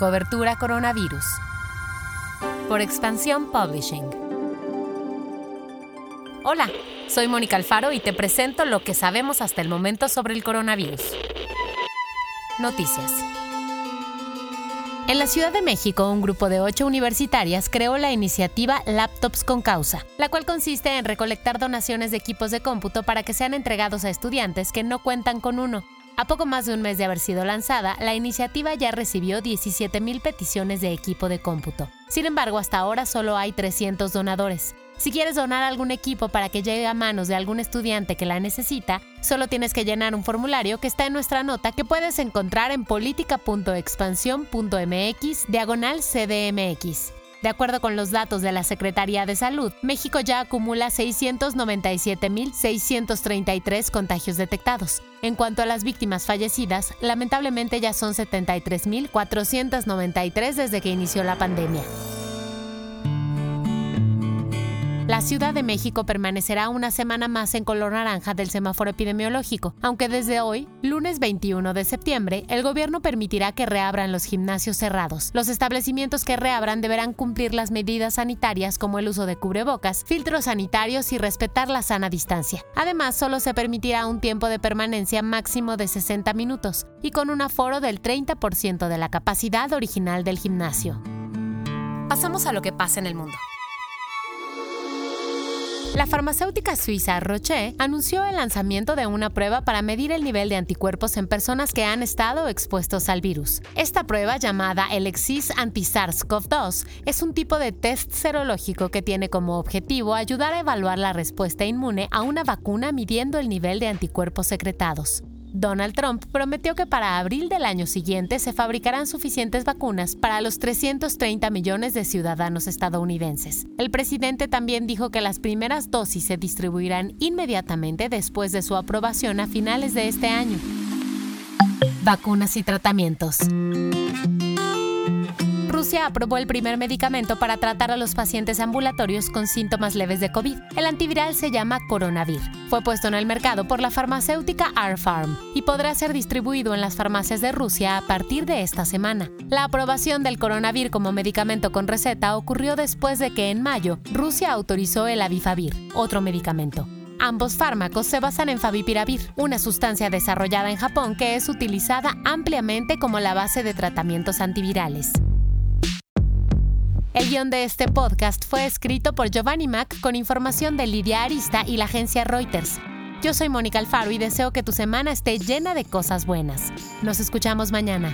Cobertura Coronavirus. Por Expansión Publishing. Hola, soy Mónica Alfaro y te presento lo que sabemos hasta el momento sobre el coronavirus. Noticias. En la Ciudad de México, un grupo de ocho universitarias creó la iniciativa Laptops con Causa, la cual consiste en recolectar donaciones de equipos de cómputo para que sean entregados a estudiantes que no cuentan con uno. A poco más de un mes de haber sido lanzada, la iniciativa ya recibió 17.000 peticiones de equipo de cómputo. Sin embargo, hasta ahora solo hay 300 donadores. Si quieres donar algún equipo para que llegue a manos de algún estudiante que la necesita, solo tienes que llenar un formulario que está en nuestra nota que puedes encontrar en política.expansión.mx diagonal CDMX. De acuerdo con los datos de la Secretaría de Salud, México ya acumula 697.633 contagios detectados. En cuanto a las víctimas fallecidas, lamentablemente ya son 73.493 desde que inició la pandemia. La Ciudad de México permanecerá una semana más en color naranja del semáforo epidemiológico, aunque desde hoy, lunes 21 de septiembre, el gobierno permitirá que reabran los gimnasios cerrados. Los establecimientos que reabran deberán cumplir las medidas sanitarias como el uso de cubrebocas, filtros sanitarios y respetar la sana distancia. Además, solo se permitirá un tiempo de permanencia máximo de 60 minutos y con un aforo del 30% de la capacidad original del gimnasio. Pasamos a lo que pasa en el mundo. La farmacéutica suiza Roche anunció el lanzamiento de una prueba para medir el nivel de anticuerpos en personas que han estado expuestos al virus. Esta prueba, llamada el EXIS anti-SARS-CoV-2, es un tipo de test serológico que tiene como objetivo ayudar a evaluar la respuesta inmune a una vacuna midiendo el nivel de anticuerpos secretados. Donald Trump prometió que para abril del año siguiente se fabricarán suficientes vacunas para los 330 millones de ciudadanos estadounidenses. El presidente también dijo que las primeras dosis se distribuirán inmediatamente después de su aprobación a finales de este año. Vacunas y tratamientos. Rusia aprobó el primer medicamento para tratar a los pacientes ambulatorios con síntomas leves de COVID. El antiviral se llama Coronavir. Fue puesto en el mercado por la farmacéutica R-Pharm y podrá ser distribuido en las farmacias de Rusia a partir de esta semana. La aprobación del Coronavir como medicamento con receta ocurrió después de que en mayo Rusia autorizó el Avifavir, otro medicamento. Ambos fármacos se basan en favipiravir, una sustancia desarrollada en Japón que es utilizada ampliamente como la base de tratamientos antivirales. Guión de este podcast fue escrito por Giovanni Mac con información de Lidia Arista y la agencia Reuters. Yo soy Mónica Alfaro y deseo que tu semana esté llena de cosas buenas. Nos escuchamos mañana.